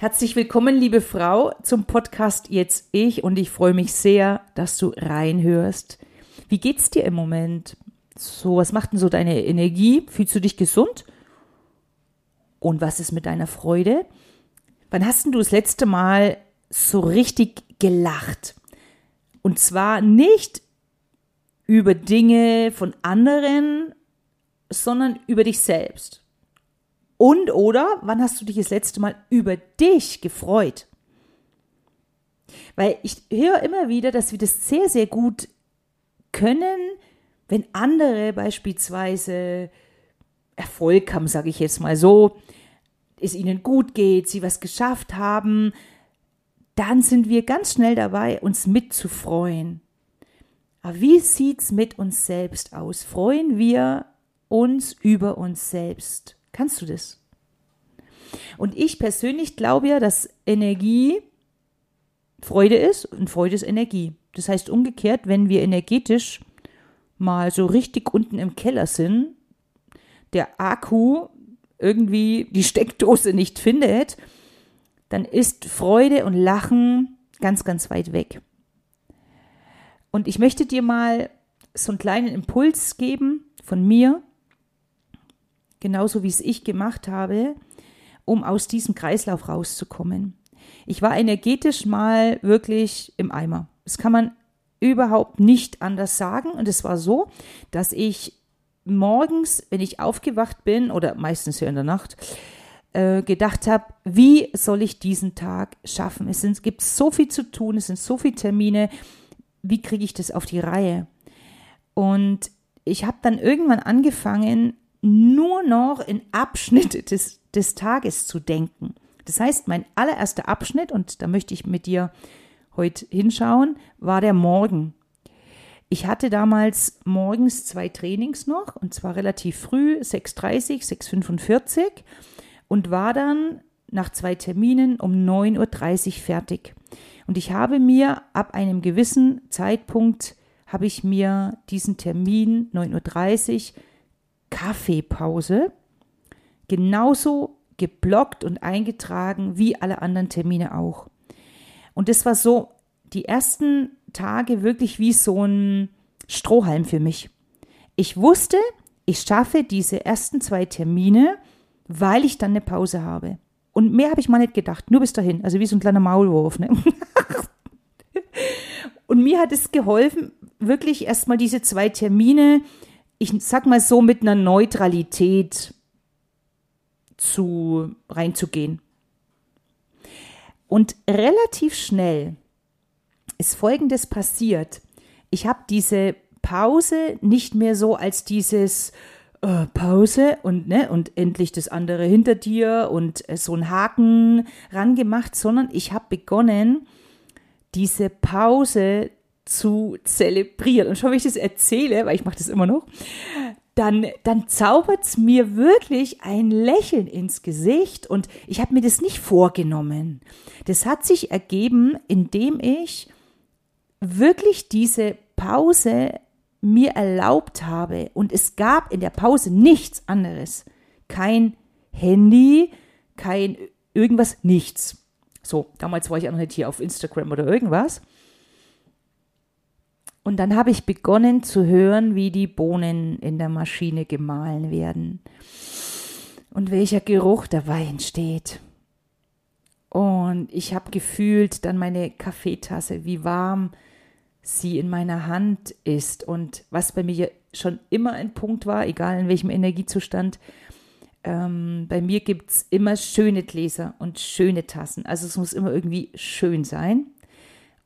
Herzlich willkommen, liebe Frau, zum Podcast Jetzt ich und ich freue mich sehr, dass du reinhörst. Wie geht's dir im Moment? So, was macht denn so deine Energie? Fühlst du dich gesund? Und was ist mit deiner Freude? Wann hast denn du das letzte Mal so richtig gelacht? Und zwar nicht über Dinge von anderen, sondern über dich selbst. Und oder wann hast du dich das letzte Mal über dich gefreut? Weil ich höre immer wieder, dass wir das sehr, sehr gut können, wenn andere beispielsweise Erfolg haben, sage ich jetzt mal so, es ihnen gut geht, sie was geschafft haben, dann sind wir ganz schnell dabei, uns mitzufreuen. Aber wie sieht's mit uns selbst aus? Freuen wir uns über uns selbst? Kannst du das? Und ich persönlich glaube ja, dass Energie Freude ist und Freude ist Energie. Das heißt umgekehrt, wenn wir energetisch mal so richtig unten im Keller sind, der Akku irgendwie die Steckdose nicht findet, dann ist Freude und Lachen ganz, ganz weit weg. Und ich möchte dir mal so einen kleinen Impuls geben von mir, genauso wie es ich gemacht habe, um aus diesem Kreislauf rauszukommen. Ich war energetisch mal wirklich im Eimer. Das kann man überhaupt nicht anders sagen. Und es war so, dass ich morgens, wenn ich aufgewacht bin, oder meistens ja in der Nacht, äh, gedacht habe, wie soll ich diesen Tag schaffen? Es sind, gibt so viel zu tun, es sind so viele Termine, wie kriege ich das auf die Reihe? Und ich habe dann irgendwann angefangen, nur noch in Abschnitte des, des Tages zu denken. Das heißt, mein allererster Abschnitt, und da möchte ich mit dir heute hinschauen, war der Morgen. Ich hatte damals morgens zwei Trainings noch, und zwar relativ früh, 6.30, 6.45 und war dann nach zwei Terminen um 9.30 Uhr fertig. Und ich habe mir ab einem gewissen Zeitpunkt, habe ich mir diesen Termin 9.30 Uhr Kaffeepause genauso geblockt und eingetragen wie alle anderen Termine auch. Und das war so die ersten Tage wirklich wie so ein Strohhalm für mich. Ich wusste, ich schaffe diese ersten zwei Termine, weil ich dann eine Pause habe. Und mehr habe ich mal nicht gedacht, nur bis dahin, also wie so ein kleiner Maulwurf. Ne? und mir hat es geholfen, wirklich erstmal diese zwei Termine ich sag mal so, mit einer Neutralität zu, reinzugehen. Und relativ schnell ist Folgendes passiert. Ich habe diese Pause nicht mehr so als dieses äh, Pause und ne und endlich das andere hinter dir und äh, so ein Haken rangemacht, sondern ich habe begonnen, diese Pause zu zelebrieren. Und schon, wenn ich das erzähle, weil ich mache das immer noch, dann, dann zaubert es mir wirklich ein Lächeln ins Gesicht und ich habe mir das nicht vorgenommen. Das hat sich ergeben, indem ich wirklich diese Pause mir erlaubt habe und es gab in der Pause nichts anderes. Kein Handy, kein irgendwas, nichts. So, damals war ich auch noch nicht hier auf Instagram oder irgendwas. Und dann habe ich begonnen zu hören, wie die Bohnen in der Maschine gemahlen werden und welcher Geruch dabei entsteht. Und ich habe gefühlt dann meine Kaffeetasse, wie warm sie in meiner Hand ist. Und was bei mir schon immer ein Punkt war, egal in welchem Energiezustand, ähm, bei mir gibt es immer schöne Gläser und schöne Tassen. Also es muss immer irgendwie schön sein.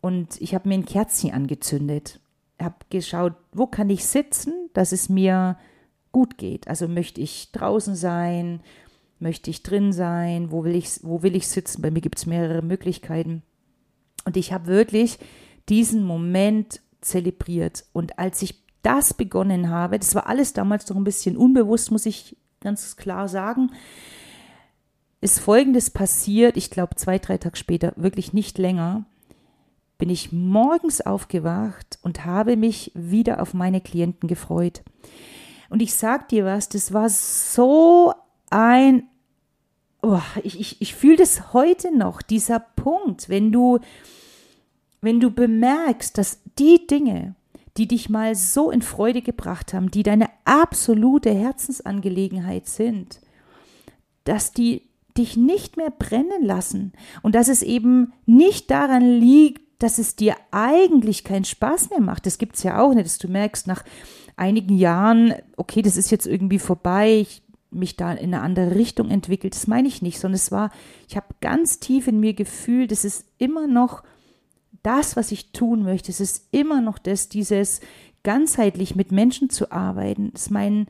Und ich habe mir ein Kerzchen angezündet habe geschaut, wo kann ich sitzen, dass es mir gut geht. Also möchte ich draußen sein, möchte ich drin sein, wo will ich, wo will ich sitzen? Bei mir gibt es mehrere Möglichkeiten. Und ich habe wirklich diesen Moment zelebriert. Und als ich das begonnen habe, das war alles damals noch ein bisschen unbewusst, muss ich ganz klar sagen, ist Folgendes passiert, ich glaube zwei, drei Tage später, wirklich nicht länger bin ich morgens aufgewacht und habe mich wieder auf meine Klienten gefreut. Und ich sag dir was, das war so ein oh, ich, ich, ich fühle das heute noch, dieser Punkt, wenn du, wenn du bemerkst, dass die Dinge, die dich mal so in Freude gebracht haben, die deine absolute Herzensangelegenheit sind, dass die dich nicht mehr brennen lassen und dass es eben nicht daran liegt, dass es dir eigentlich keinen Spaß mehr macht. Das gibt es ja auch nicht, dass du merkst nach einigen Jahren, okay, das ist jetzt irgendwie vorbei, ich mich da in eine andere Richtung entwickelt. Das meine ich nicht, sondern es war, ich habe ganz tief in mir gefühlt, es ist immer noch das, was ich tun möchte. Es ist immer noch das, dieses ganzheitlich mit Menschen zu arbeiten. Das ist mein,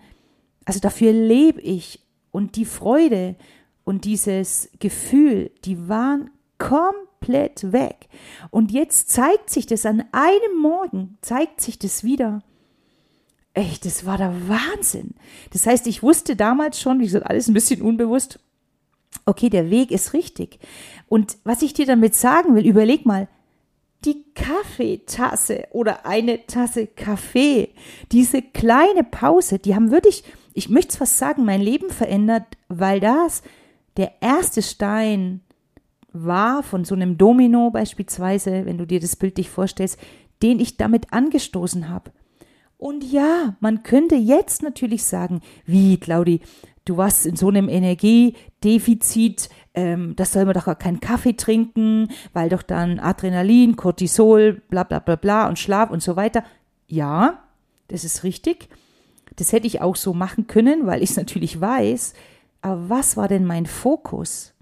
also dafür lebe ich. Und die Freude und dieses Gefühl, die waren komplett weg. Und jetzt zeigt sich das an einem Morgen, zeigt sich das wieder. Echt, das war der Wahnsinn. Das heißt, ich wusste damals schon, wie gesagt, alles ein bisschen unbewusst, okay, der Weg ist richtig. Und was ich dir damit sagen will, überleg mal, die Kaffeetasse oder eine Tasse Kaffee, diese kleine Pause, die haben wirklich, ich möchte es fast sagen, mein Leben verändert, weil das der erste Stein war von so einem Domino beispielsweise, wenn du dir das bildlich vorstellst, den ich damit angestoßen habe. Und ja, man könnte jetzt natürlich sagen, wie, Claudi, du warst in so einem Energiedefizit, ähm, das soll man doch gar keinen Kaffee trinken, weil doch dann Adrenalin, Cortisol, bla bla bla bla und Schlaf und so weiter. Ja, das ist richtig. Das hätte ich auch so machen können, weil ich es natürlich weiß. Aber was war denn mein Fokus?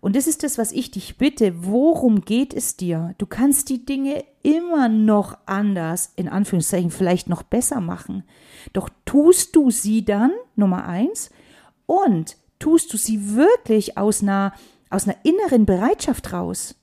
Und das ist das, was ich dich bitte. Worum geht es dir? Du kannst die Dinge immer noch anders, in Anführungszeichen vielleicht noch besser machen. Doch tust du sie dann, Nummer eins, und tust du sie wirklich aus einer, aus einer inneren Bereitschaft raus?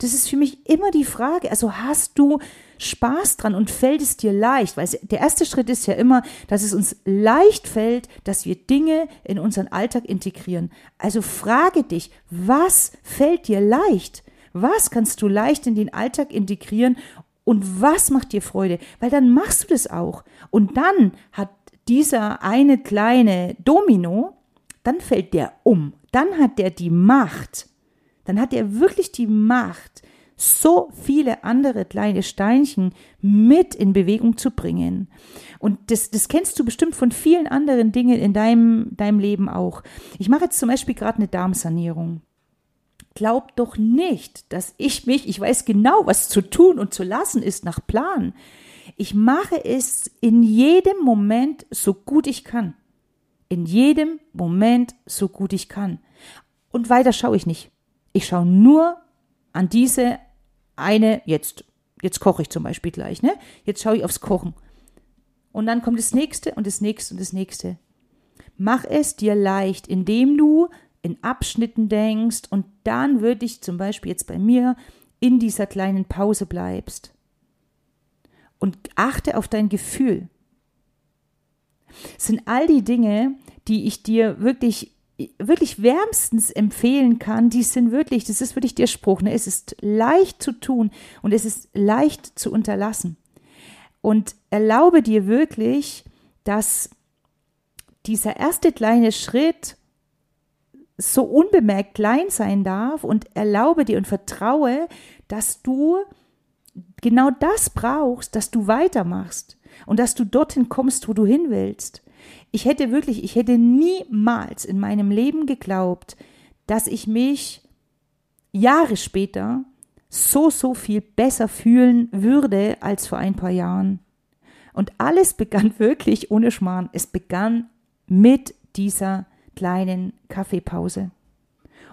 Das ist für mich immer die Frage. Also hast du Spaß dran und fällt es dir leicht? Weil der erste Schritt ist ja immer, dass es uns leicht fällt, dass wir Dinge in unseren Alltag integrieren. Also frage dich, was fällt dir leicht? Was kannst du leicht in den Alltag integrieren und was macht dir Freude? Weil dann machst du das auch. Und dann hat dieser eine kleine Domino dann fällt der um. Dann hat der die Macht. Dann hat er wirklich die Macht, so viele andere kleine Steinchen mit in Bewegung zu bringen. Und das, das kennst du bestimmt von vielen anderen Dingen in deinem, deinem Leben auch. Ich mache jetzt zum Beispiel gerade eine Darmsanierung. Glaub doch nicht, dass ich mich, ich weiß genau, was zu tun und zu lassen ist nach Plan. Ich mache es in jedem Moment so gut ich kann in jedem Moment so gut ich kann. Und weiter schaue ich nicht. Ich schaue nur an diese eine, jetzt, jetzt koche ich zum Beispiel gleich, ne? Jetzt schaue ich aufs Kochen. Und dann kommt das nächste und das nächste und das nächste. Mach es dir leicht, indem du in Abschnitten denkst und dann würde ich zum Beispiel jetzt bei mir in dieser kleinen Pause bleibst. Und achte auf dein Gefühl sind all die Dinge, die ich dir wirklich wirklich wärmstens empfehlen kann, die sind wirklich, das ist wirklich der Spruch, ne? es ist leicht zu tun und es ist leicht zu unterlassen. Und erlaube dir wirklich, dass dieser erste kleine Schritt so unbemerkt klein sein darf und erlaube dir und vertraue, dass du genau das brauchst, dass du weitermachst und dass du dorthin kommst, wo du hin willst. Ich hätte wirklich, ich hätte niemals in meinem Leben geglaubt, dass ich mich Jahre später so, so viel besser fühlen würde als vor ein paar Jahren. Und alles begann wirklich ohne Schmarrn. Es begann mit dieser kleinen Kaffeepause.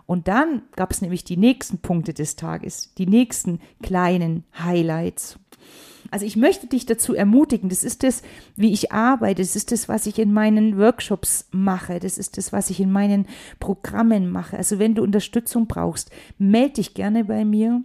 Und dann gab es nämlich die nächsten Punkte des Tages, die nächsten kleinen Highlights. Also ich möchte dich dazu ermutigen, das ist das, wie ich arbeite, das ist das, was ich in meinen Workshops mache, das ist das, was ich in meinen Programmen mache. Also wenn du Unterstützung brauchst, melde dich gerne bei mir.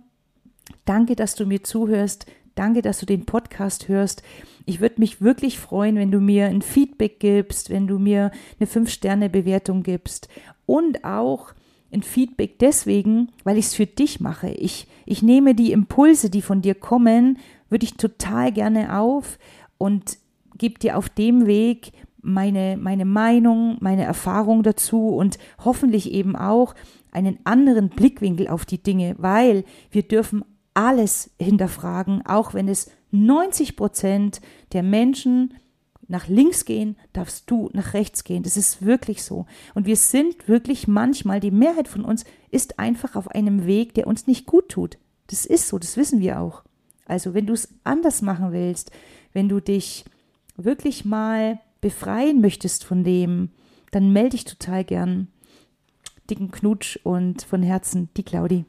Danke, dass du mir zuhörst. Danke, dass du den Podcast hörst. Ich würde mich wirklich freuen, wenn du mir ein Feedback gibst, wenn du mir eine 5-Sterne-Bewertung gibst und auch ein Feedback deswegen, weil ich es für dich mache. Ich, ich nehme die Impulse, die von dir kommen, würde ich total gerne auf und gebe dir auf dem Weg meine, meine Meinung, meine Erfahrung dazu und hoffentlich eben auch einen anderen Blickwinkel auf die Dinge, weil wir dürfen alles hinterfragen, auch wenn es 90 Prozent der Menschen nach links gehen, darfst du nach rechts gehen. Das ist wirklich so. Und wir sind wirklich manchmal, die Mehrheit von uns ist einfach auf einem Weg, der uns nicht gut tut. Das ist so, das wissen wir auch. Also wenn du es anders machen willst, wenn du dich wirklich mal befreien möchtest von dem, dann melde dich total gern. Dicken Knutsch und von Herzen die Claudi.